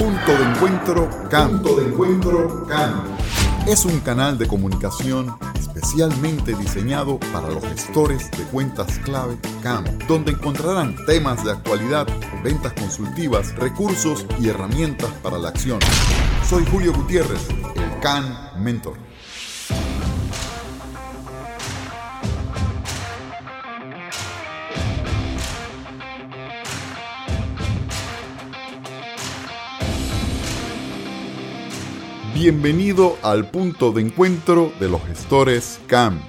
Punto de encuentro CAM. de encuentro CAM. Es un canal de comunicación especialmente diseñado para los gestores de cuentas clave CAM, donde encontrarán temas de actualidad, ventas consultivas, recursos y herramientas para la acción. Soy Julio Gutiérrez, el CAN Mentor. Bienvenido al punto de encuentro de los gestores CAM.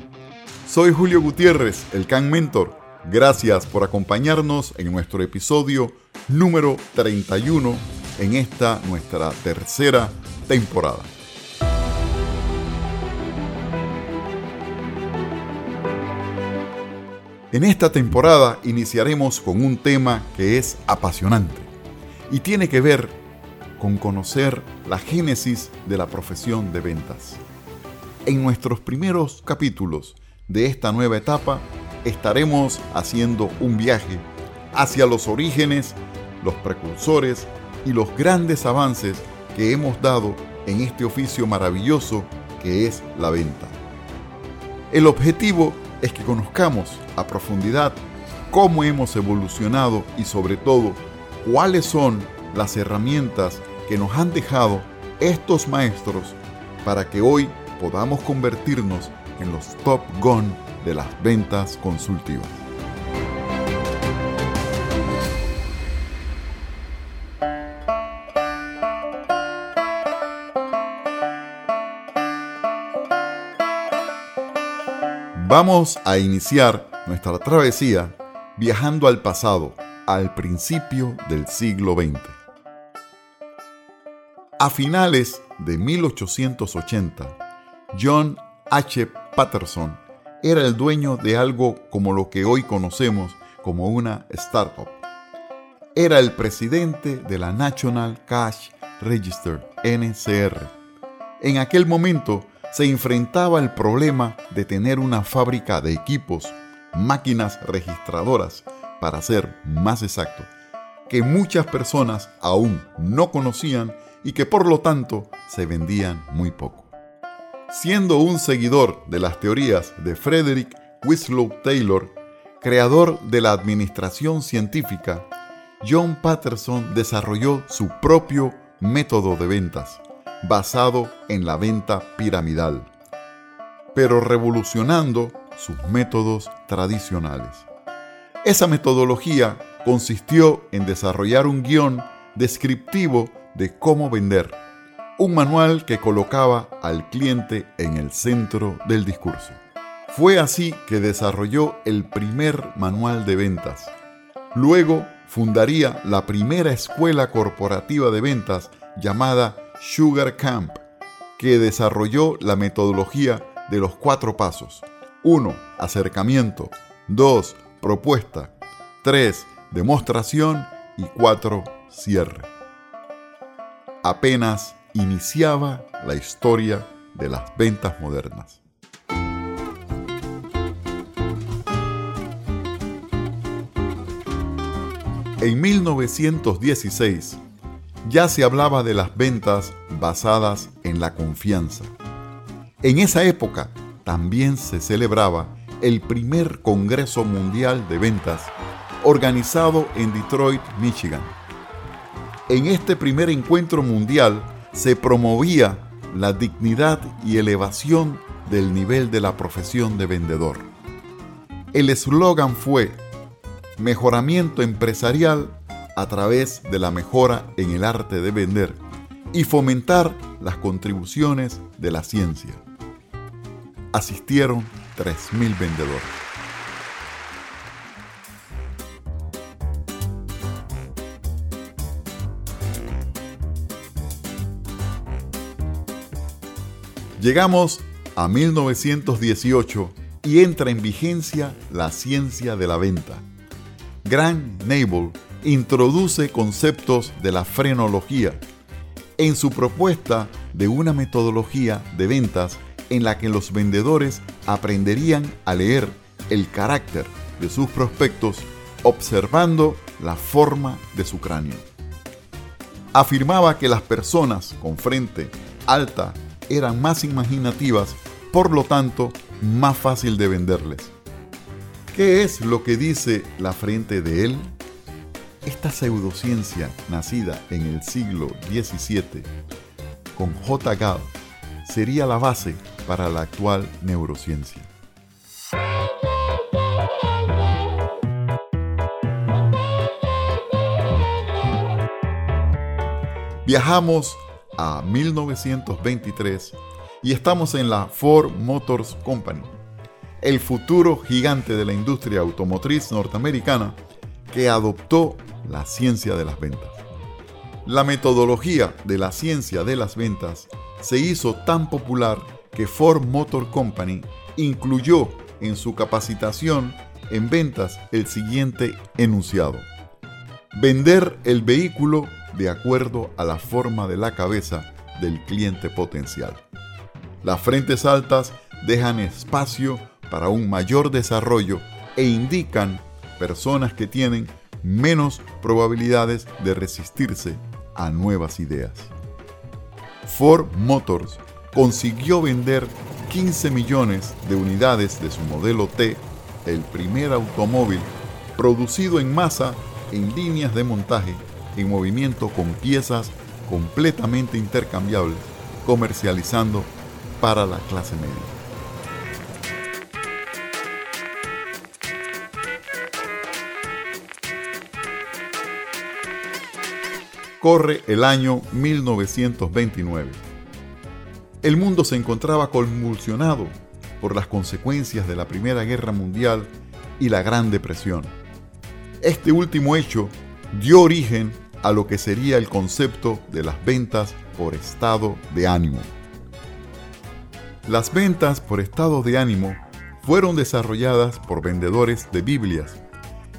Soy Julio Gutiérrez, el CAM Mentor. Gracias por acompañarnos en nuestro episodio número 31 en esta nuestra tercera temporada. En esta temporada iniciaremos con un tema que es apasionante y tiene que ver con conocer la génesis de la profesión de ventas. En nuestros primeros capítulos de esta nueva etapa estaremos haciendo un viaje hacia los orígenes, los precursores y los grandes avances que hemos dado en este oficio maravilloso que es la venta. El objetivo es que conozcamos a profundidad cómo hemos evolucionado y sobre todo cuáles son las herramientas que nos han dejado estos maestros para que hoy podamos convertirnos en los top gun de las ventas consultivas. Vamos a iniciar nuestra travesía viajando al pasado, al principio del siglo XX. A finales de 1880, John H. Patterson era el dueño de algo como lo que hoy conocemos como una startup. Era el presidente de la National Cash Register, NCR. En aquel momento se enfrentaba el problema de tener una fábrica de equipos, máquinas registradoras, para ser más exacto, que muchas personas aún no conocían y que por lo tanto se vendían muy poco. Siendo un seguidor de las teorías de Frederick Winslow Taylor, creador de la administración científica, John Patterson desarrolló su propio método de ventas, basado en la venta piramidal, pero revolucionando sus métodos tradicionales. Esa metodología consistió en desarrollar un guion descriptivo de cómo vender, un manual que colocaba al cliente en el centro del discurso. Fue así que desarrolló el primer manual de ventas. Luego fundaría la primera escuela corporativa de ventas llamada Sugar Camp, que desarrolló la metodología de los cuatro pasos. 1. Acercamiento. 2. Propuesta. 3. Demostración. Y 4. Cierre apenas iniciaba la historia de las ventas modernas. En 1916 ya se hablaba de las ventas basadas en la confianza. En esa época también se celebraba el primer Congreso Mundial de Ventas organizado en Detroit, Michigan en este primer encuentro mundial se promovía la dignidad y elevación del nivel de la profesión de vendedor. El eslogan fue Mejoramiento empresarial a través de la mejora en el arte de vender y fomentar las contribuciones de la ciencia. Asistieron 3.000 vendedores. Llegamos a 1918 y entra en vigencia la ciencia de la venta. Grant Nable introduce conceptos de la frenología en su propuesta de una metodología de ventas en la que los vendedores aprenderían a leer el carácter de sus prospectos observando la forma de su cráneo. afirmaba que las personas con frente alta eran más imaginativas, por lo tanto, más fácil de venderles. ¿Qué es lo que dice la frente de él? Esta pseudociencia, nacida en el siglo XVII con J. Gall, sería la base para la actual neurociencia. Viajamos a 1923 y estamos en la Ford Motors Company, el futuro gigante de la industria automotriz norteamericana que adoptó la ciencia de las ventas. La metodología de la ciencia de las ventas se hizo tan popular que Ford Motor Company incluyó en su capacitación en ventas el siguiente enunciado. Vender el vehículo de acuerdo a la forma de la cabeza del cliente potencial. Las frentes altas dejan espacio para un mayor desarrollo e indican personas que tienen menos probabilidades de resistirse a nuevas ideas. Ford Motors consiguió vender 15 millones de unidades de su modelo T, el primer automóvil producido en masa en líneas de montaje en movimiento con piezas completamente intercambiables, comercializando para la clase media. Corre el año 1929. El mundo se encontraba convulsionado por las consecuencias de la Primera Guerra Mundial y la Gran Depresión. Este último hecho dio origen a lo que sería el concepto de las ventas por estado de ánimo. Las ventas por estado de ánimo fueron desarrolladas por vendedores de Biblias,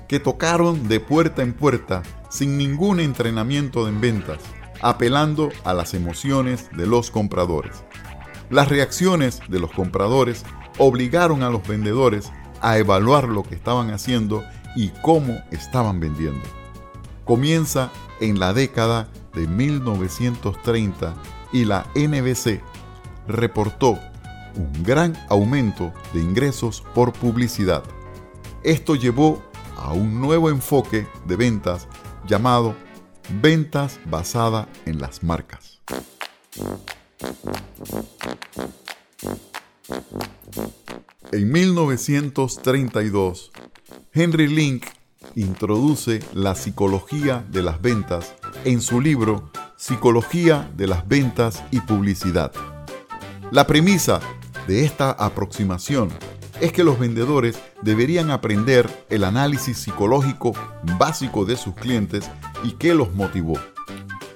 que tocaron de puerta en puerta sin ningún entrenamiento en ventas, apelando a las emociones de los compradores. Las reacciones de los compradores obligaron a los vendedores a evaluar lo que estaban haciendo y cómo estaban vendiendo comienza en la década de 1930 y la NBC reportó un gran aumento de ingresos por publicidad. Esto llevó a un nuevo enfoque de ventas llamado ventas basada en las marcas. En 1932, Henry Link introduce la psicología de las ventas en su libro Psicología de las ventas y publicidad. La premisa de esta aproximación es que los vendedores deberían aprender el análisis psicológico básico de sus clientes y qué los motivó.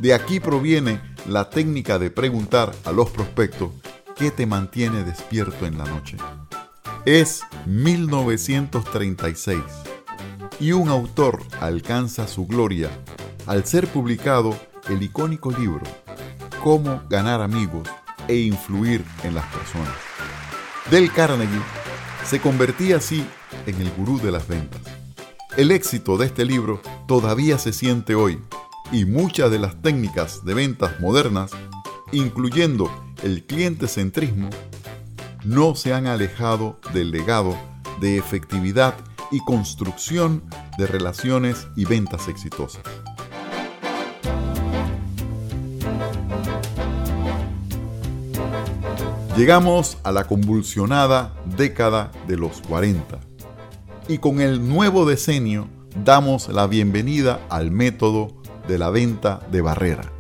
De aquí proviene la técnica de preguntar a los prospectos qué te mantiene despierto en la noche. Es 1936 y un autor alcanza su gloria al ser publicado el icónico libro Cómo ganar amigos e influir en las personas. Del Carnegie se convertía así en el gurú de las ventas. El éxito de este libro todavía se siente hoy y muchas de las técnicas de ventas modernas, incluyendo el cliente centrismo, no se han alejado del legado de efectividad y construcción de relaciones y ventas exitosas. Llegamos a la convulsionada década de los 40 y con el nuevo decenio damos la bienvenida al método de la venta de barrera.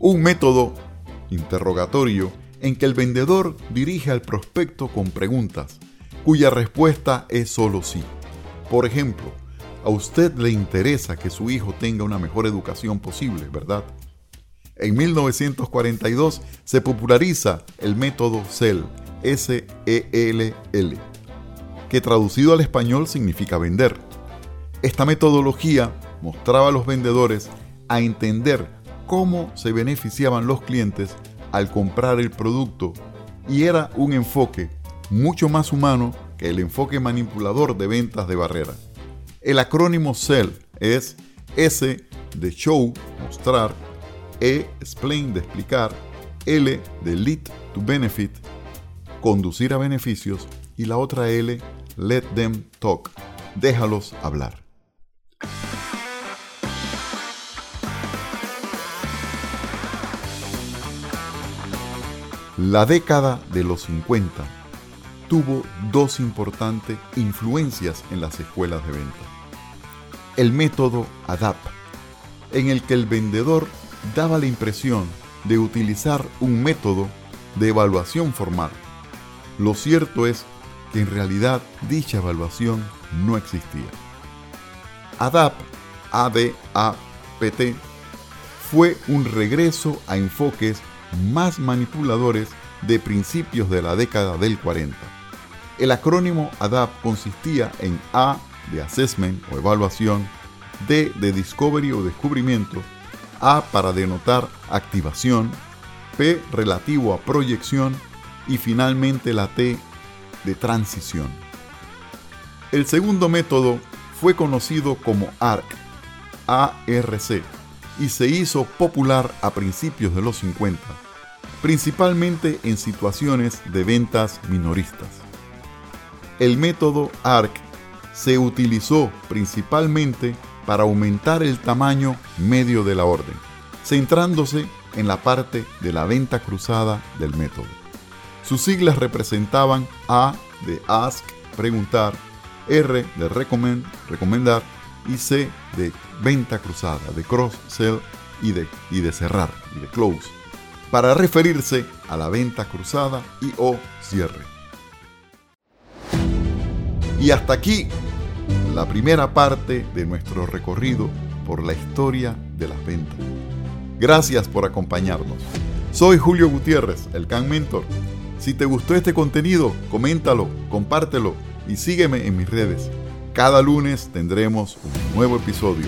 Un método interrogatorio en que el vendedor dirige al prospecto con preguntas, cuya respuesta es solo sí. Por ejemplo, a usted le interesa que su hijo tenga una mejor educación posible, ¿verdad? En 1942 se populariza el método SEL, S-E-L-L, que traducido al español significa vender. Esta metodología mostraba a los vendedores a entender cómo se beneficiaban los clientes al comprar el producto y era un enfoque mucho más humano que el enfoque manipulador de ventas de barrera. El acrónimo SELL es S de show, mostrar, E, explain de explicar, L de lead to benefit, conducir a beneficios y la otra L, let them talk, déjalos hablar. La década de los 50 tuvo dos importantes influencias en las escuelas de venta. El método ADAP, en el que el vendedor daba la impresión de utilizar un método de evaluación formal. Lo cierto es que en realidad dicha evaluación no existía. ADAP, ADAPT, fue un regreso a enfoques más manipuladores de principios de la década del 40. El acrónimo ADAP consistía en A de assessment o evaluación, D de discovery o descubrimiento, A para denotar activación, P relativo a proyección y finalmente la T de transición. El segundo método fue conocido como ARC, ARC, y se hizo popular a principios de los 50, principalmente en situaciones de ventas minoristas. El método ARC se utilizó principalmente para aumentar el tamaño medio de la orden, centrándose en la parte de la venta cruzada del método. Sus siglas representaban A de ask, preguntar, R de recommend, recomendar y C de venta cruzada, de cross sell y de, y de cerrar, y de close, para referirse a la venta cruzada y o cierre. Y hasta aquí la primera parte de nuestro recorrido por la historia de las ventas. Gracias por acompañarnos. Soy Julio Gutiérrez, el Can Mentor. Si te gustó este contenido, coméntalo, compártelo y sígueme en mis redes. Cada lunes tendremos un nuevo episodio.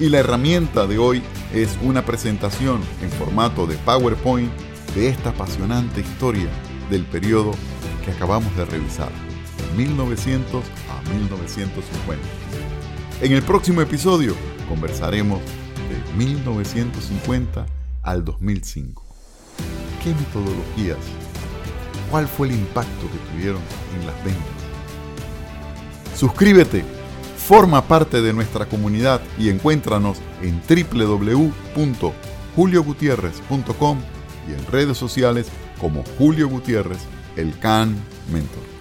Y la herramienta de hoy es una presentación en formato de PowerPoint de esta apasionante historia del periodo que acabamos de revisar, 1900 a 1950. En el próximo episodio conversaremos de 1950 al 2005. ¿Qué metodologías? ¿Cuál fue el impacto que tuvieron en las ventas? Suscríbete, forma parte de nuestra comunidad y encuéntranos en www.juliogutierrez.com y en redes sociales como Julio Gutiérrez, el CAN Mentor.